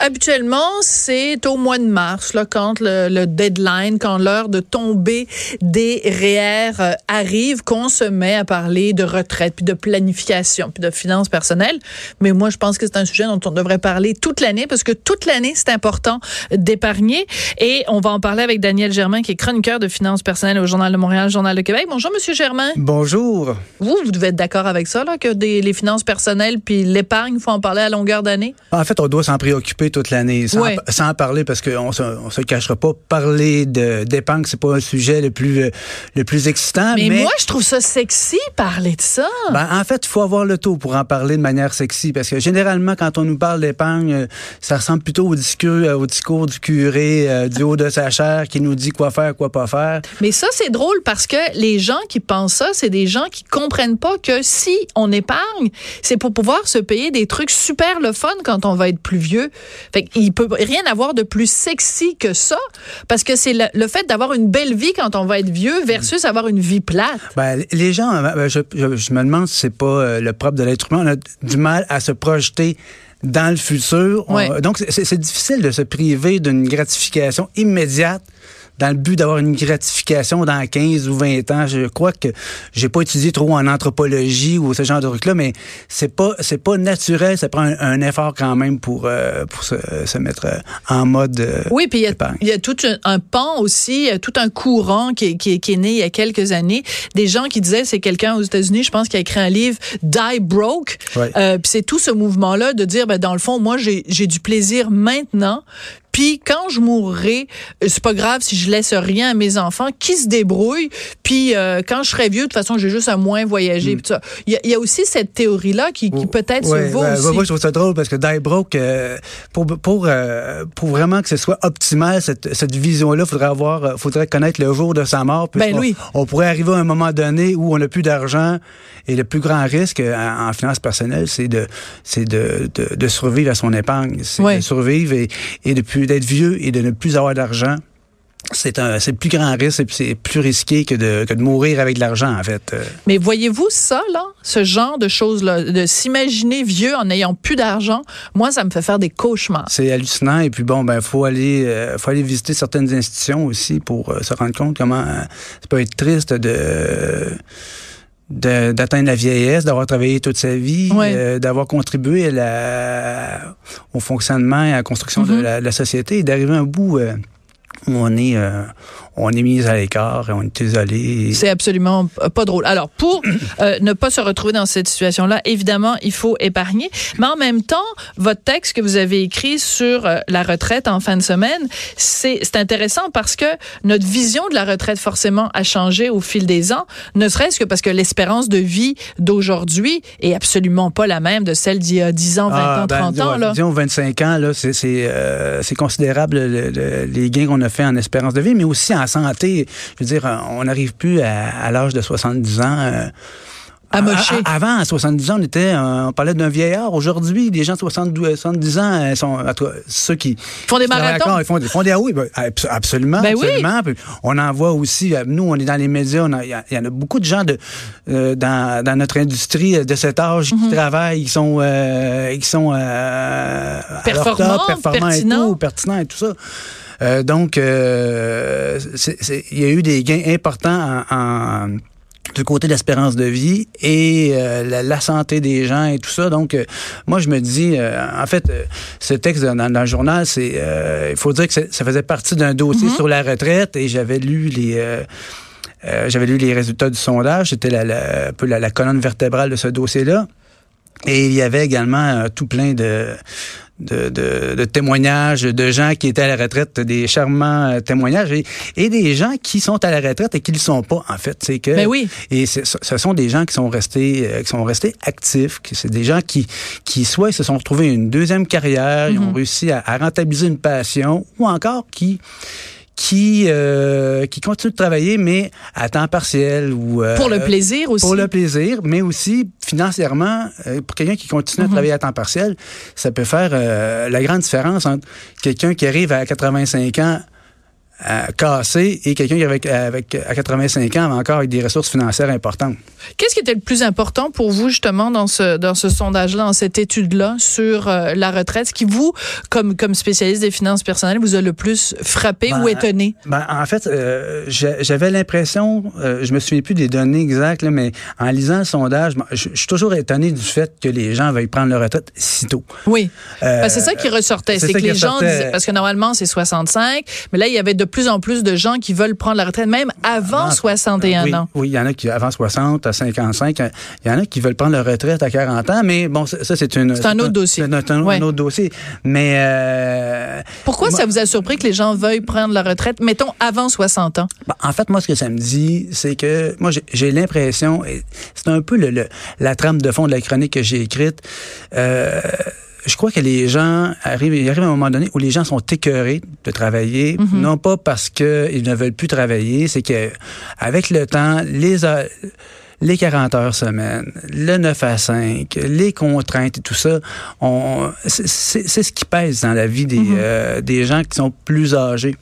Habituellement, c'est au mois de mars, là, quand le, deadline, quand l'heure de tomber des REER euh, arrive, qu'on se met à parler de retraite, puis de planification, puis de finances personnelles. Mais moi, je pense que c'est un sujet dont on devrait parler toute l'année, parce que toute l'année, c'est important d'épargner. Et on va en parler avec Daniel Germain, qui est chroniqueur de finances personnelles au Journal de Montréal, Journal de Québec. Bonjour, Monsieur Germain. Bonjour. Vous, vous devez être d'accord avec ça, là, que des, les finances personnelles puis l'épargne, il faut en parler à longueur d'année? En fait, on doit s'en préoccuper toute l'année, sans, sans, parler parce qu'on se, on se cachera pas. Parler de d'épargne, c'est pas un sujet le plus euh, le plus excitant. Mais, moi, je trouve ça sexy parler de ça. Ben, en fait, il faut avoir le taux pour en parler de manière sexy parce que généralement, quand on nous parle d'épargne, euh, ça ressemble plutôt au discours, euh, au discours du curé du haut de sa chair qui nous dit quoi faire, quoi pas faire. Mais ça, c'est drôle parce que les gens qui pensent ça, c'est des gens qui comprennent pas que si on épargne, c'est pour pouvoir se payer des trucs super le fun quand on va être plus vieux. Fait qu'il peut rien avoir de plus sexy que ça, parce que c'est le, fait d'avoir une belle vie quand on va être vieux versus avoir une vie plate. Ben, les gens, euh, ben, je, me demande si c'est pas euh, le propre de l'être humain. On a du mal à se projeter dans le futur. donc, c'est difficile de se priver d'une gratification immédiate dans le but d'avoir une gratification dans 15 ou 20 ans. Je crois que j'ai pas étudié trop en anthropologie ou ce genre de truc-là, mais c'est pas c'est pas naturel. Ça prend un, effort quand même pour euh, pour se, se, mettre euh, en mode. Euh, oui, puis il y, a tout un, pan aussi, tout un courant qui, qui, qui, est né il y a quelques années. Des gens qui disaient, c'est quelqu'un aux États-Unis, je pense, qui a écrit un livre, Die Broke. puis c'est tout ce mouvement-là de dire, ben dans le fond, moi j'ai du plaisir maintenant. Puis quand je mourrai, euh, c'est pas grave si je laisse rien à mes enfants, qui se débrouillent. Puis euh, quand je serai vieux, de toute façon, j'ai juste à moins voyager. Mm. Il y, a aussi cette théorie-là qui, peut-être se vaut aussi. Moi, je trouve ça drôle parce que Die Broke, euh, pour, pour, pour vraiment que ce soit optimal, cette, cette vision-là, faudrait avoir, faudrait connaître le jour de sa mort. Ben, oui. on, pourrait arriver à un moment donné où on n'a plus d'argent et le plus grand risque en, finance personnelle, c'est de, c'est de, de, de, survivre à son épargne. C'est de survivre et, et d'être vieux et de ne plus avoir d'argent, c'est un c'est plus grand risque et c'est plus risqué que de, que de mourir avec de l'argent en fait. Euh. Mais voyez-vous ça là, ce genre de choses là, de s'imaginer vieux en n'ayant plus d'argent, moi ça me fait faire des cauchemars. C'est hallucinant et puis bon ben faut aller euh, faut aller visiter certaines institutions aussi pour euh, se rendre compte comment ça peut être triste de d'atteindre la vieillesse, d'avoir travaillé toute sa vie, euh, d'avoir contribué à la, au fonctionnement et à la construction de, mm-hmm. la, société et d'arriver à un bout euh, où on est, euh, on est mis à l'écart et on est isolé. C'est absolument pas drôle. Alors, pour euh, ne pas se retrouver dans cette situation-là, évidemment, il faut épargner. Mais en même temps, votre texte que vous avez écrit sur euh, la retraite en fin de semaine, c'est intéressant parce que notre vision de la retraite, forcément, a changé au fil des ans, ne serait-ce que parce que l'espérance de vie d'aujourd'hui est absolument pas la même de celle d'il y a 10 ans, 20 ah, ans, 30 ben, ans. Là. Disons 25 ans, là, c'est euh, considérable les gains qu'on a fait en espérance de vie, mais aussi en santé. Je veux dire, on n'arrive plus à, l'âge de 70 ans. Euh, à mocher. avant, à 70 ans, on était, on parlait d'un vieillard. Aujourd'hui, les gens de 70, 70 ans euh, sont ceux qui font des marathons. Ils font, font des ah oui, ben, absolument, ben absolument. On en voit aussi. Euh, nous, on est dans les médias. Il y, en a beaucoup de gens de dans, dans, notre industrie de cet âge qui mhm. travaillent, qui sont qui sont performants, performants et tout, pertinents et tout ça. Euh, donc, euh, il y a eu des gains importants en, du côté de l'espérance de vie et euh, la, santé des gens et tout ça. Donc, moi, je me dis, en fait, ce texte dans, le journal, c'est, il faut dire que ça faisait partie d'un dossier mm-hmm. sur la retraite et j'avais lu les. j'avais lu les résultats du sondage, c'était la, un peu la, colonne vertébrale de ce dossier-là. Et il y avait également tout plein de, de, de, témoignages de gens qui étaient à la retraite, des charmants euh, témoignages et, des gens qui sont à la retraite et qui ne le sont pas en fait. C'est que ben oui. et ce sont des gens qui sont restés euh, qui sont restés actifs. C'est des gens qui qui soit se sont retrouvés une deuxième carrière, ils ont mm-hmm. réussi à, à rentabiliser une passion ou encore qui qui euh, qui continue de travailler mais à temps partiel ou euh, pour le plaisir aussi pour le plaisir mais aussi financièrement euh, pour quelqu'un qui continue à mhm. travailler à temps partiel ça peut faire la grande différence entre quelqu'un qui arrive à 85 ans cassé et quelqu'un qui avec, avec à 85 ans encore avec des ressources financières importantes. Qu'est-ce qui était le plus important pour vous justement dans ce dans ce sondage-là, dans cette étude-là sur euh, la retraite, ce qui vous, comme comme spécialiste des finances personnelles, vous a le plus frappé ou ben, étonné? ben, En fait, euh, j'avais l'impression, euh, je me souviens plus des données exactes, mais en lisant le sondage, je, suis toujours étonné du fait que les gens veuillent prendre leur retraite si tôt. Oui, ben, c'est ça qui ressortait, c'est que les gens disaient, parce que normalement c'est 65, mais là il y avait de plus en plus de gens qui veulent prendre la retraite même avant, 61 ans. Oui, il y en a qui avant 60, à 55, il y en a qui veulent prendre leur retraite à 40 ans, mais bon, ça, c'est une. C'est un autre dossier. C'est un, autre dossier. Mais. Euh, Pourquoi ça vous a surpris que les gens veuillent prendre leur retraite, mettons, avant 60 ans? Ben, en fait, moi, ce que ça me dit, c'est que moi, j'ai l'impression, c'est un peu le, la trame de fond de la chronique que j'ai écrite. Euh, je crois que les gens arrivent, il arrive à un moment donné où les gens sont écœurés de travailler, mhm. non pas parce qu'ils ne veulent plus travailler, c'est que avec le temps, les les 40 heures semaine, le 9 à 5, les contraintes et tout ça, c'est ce qui pèse dans la vie des, mhm. euh, des gens qui sont plus âgés.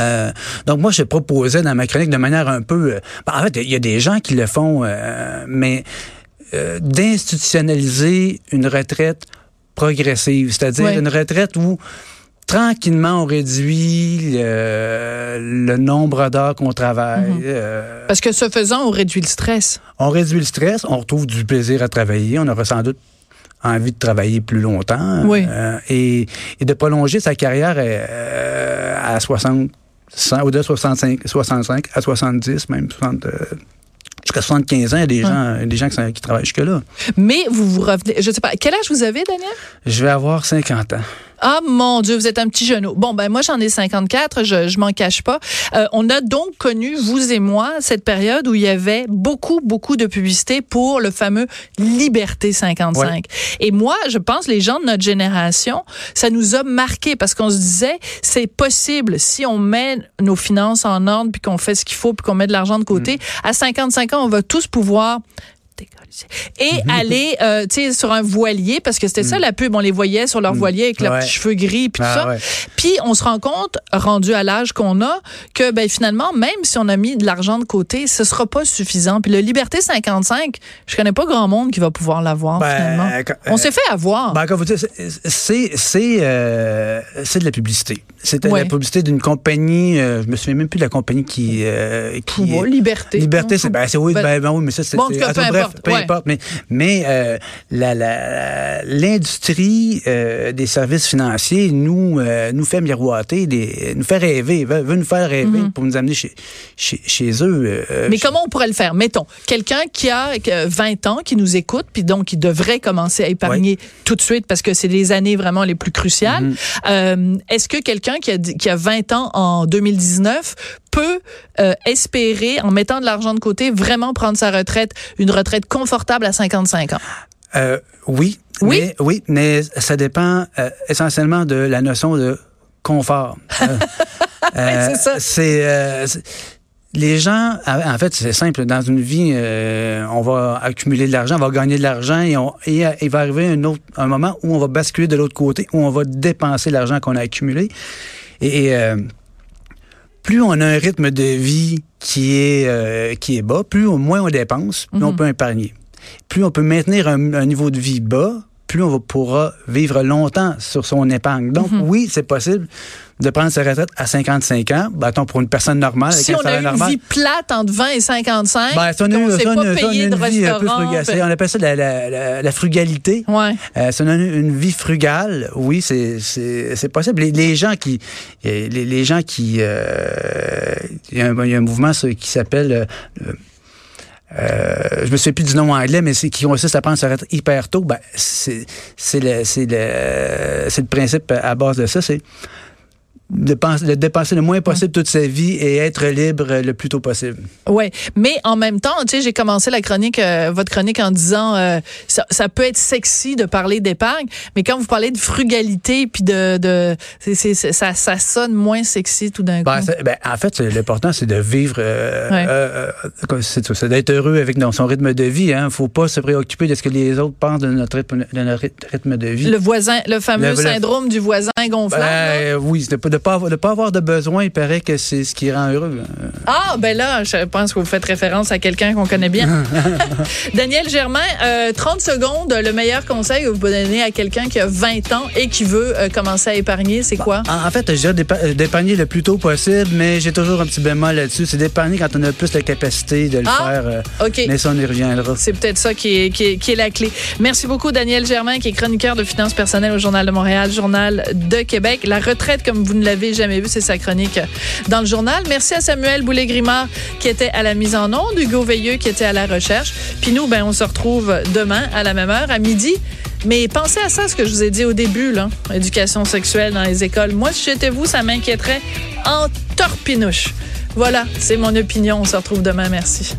Euh, donc moi, je proposais dans ma chronique de manière un peu... Euh, ben, en fait, il y a des gens qui le font, mais d'institutionnaliser une retraite progressive, c'est-à-dire une retraite où tranquillement, on réduit le, nombre d'heures qu'on travaille. Mhm. Euh, Parce que ce faisant, on réduit le stress. On réduit le stress, on retrouve du plaisir à travailler, on aura sans doute envie de travailler plus longtemps oui. Euh, et, de prolonger sa carrière euh, à 60, ou de 65, 65 à 70, même 60, jusqu'à 75 ans, il y a des gens, des gens qui, qui travaillent jusque-là. Mais vous vous revenez, je sais pas, quel âge vous avez, Daniel? Je vais avoir 50 ans. Ah mon Dieu, vous êtes un petit genou. Bon, ben moi j'en ai 54, je, je m'en cache pas. Euh, on a donc connu, vous et moi, cette période où il y avait beaucoup, beaucoup de publicité pour le fameux Liberté 55. Et moi, je pense, les gens de notre génération, ça nous a marqué parce qu'on se disait, c'est possible si on met nos finances en ordre, puis qu'on fait ce qu'il faut, puis qu'on met de l'argent de côté. Mm. À 55 ans, on va tous pouvoir et mhm. aller euh, sur un voilier parce que c'était ça mhm. la pub on les voyait sur leur mhm. voilier avec leurs petits cheveux gris puis tout ah, ça. puis on se rend compte rendu à l'âge qu'on a que ben finalement même si on a mis de l'argent de côté ce sera pas suffisant. Puis le liberté 55 je connais pas grand monde qui va pouvoir l'avoir ben, finalement. on s'est fait avoir. ben, vous dites c'est c'est euh, c'est de la publicité. C'était la publicité d'une compagnie euh, je me souviens même plus de la compagnie qui qui liberté. Liberté c'est ben, oui ben, ben, oui mais ça c'est bon, bref peu importe mais, mais euh, l'industrie euh, des services financiers nous, euh, nous fait miroiter, des, nous fait rêver, veut, nous faire rêver mhm. pour nous amener chez, chez, eux. mais comment on pourrait le faire? Mettons, quelqu'un qui a 20 ans, qui nous écoute, puis donc qui devrait commencer à épargner tout de suite parce que c'est les années vraiment les plus cruciales. Mhm. Est-ce que quelqu'un qui a, qui a 20 ans en 2019 peut espérer, en mettant de l'argent de côté, vraiment prendre sa retraite, une retraite confortable à 55 ans? Euh, oui. Oui? Mais, oui, mais ça dépend euh, essentiellement de la notion de confort. Euh, c'est ça. C'est les gens, en fait, c'est simple. Dans une vie, on va accumuler de l'argent, on va gagner de l'argent et, et, il va arriver un autre un moment où on va basculer de l'autre côté, où on va dépenser l'argent qu'on a accumulé. Et, plus on a un rythme de vie qui est qui est bas, plus au moins on dépense, plus on mhm. peut épargner plus on peut maintenir un, niveau de vie bas, plus on pourra vivre longtemps sur son épargne. Donc, mhm. oui, c'est possible de prendre sa retraite à 55 ans, bâton pour une personne normale. Si on a une vie plate entre 20 et 55, ben, on ne s'est pas payé de restaurant. Plus On appelle ça la, frugalité. Ouais. Euh, si on a une, vie frugale, oui, c'est possible. Les, gens qui... Les, gens qui... Euh, il, y a un, mouvement qui s'appelle... Euh, euh, je me souviens plus du nom anglais, mais c'est qui consiste à prendre sa retraite hyper tôt. Ben, c'est le, c'est le, c'est le principe à base de ça. C'est de, dépenser le moins possible toute sa vie et être libre le plus tôt possible. Oui, mais en même temps, tu sais, j'ai commencé la chronique, euh, votre chronique en disant euh, ça, ça, peut être sexy de parler d'épargne, mais quand vous parlez de frugalité puis de, de ça, ça sonne moins sexy tout d'un ben, coup. Ben, en fait, l'important c'est de vivre, euh, c'est d'être heureux avec son rythme de vie. Hein, faut pas se préoccuper de ce que les autres pensent de notre rythme de, notre rythme de vie. Le voisin, le fameux syndrome du voisin gonflable. Ben, oui, c'était pas de pas, de pas avoir de besoin, il paraît que c'est ce qui rend heureux. Ah, ben là, je pense que vous faites référence à quelqu'un qu'on connaît bien. Daniel Germain, 30 secondes, le meilleur conseil que vous pouvez donner à quelqu'un qui a 20 ans et qui veut commencer à épargner, c'est quoi? En fait, je dirais d'épargner le plus tôt possible, mais j'ai toujours un petit bémol là-dessus. C'est d'épargner quand on a plus la capacité de le ah, faire. OK. Mais ça, on y reviendra. C'est peut-être ça qui est, qui, est, qui est la clé. Merci beaucoup, Daniel Germain, qui est chroniqueur de finances personnelles au Journal de Montréal, Journal de Québec. La retraite, comme vous ne l'avez jamais vu, c'est sa chronique dans le journal. Merci à Samuel Boulay-Grimard, qui était à la mise en onde, Hugo Veilleux, qui était à la recherche. Puis nous, ben, on se retrouve demain à la même heure, à midi. Mais pensez à ça, ce que je vous ai dit au début, là, éducation sexuelle dans les écoles. Moi, si j'étais vous, ça m'inquiéterait en torpinouche. Voilà, c'est mon opinion. On se retrouve demain. Merci.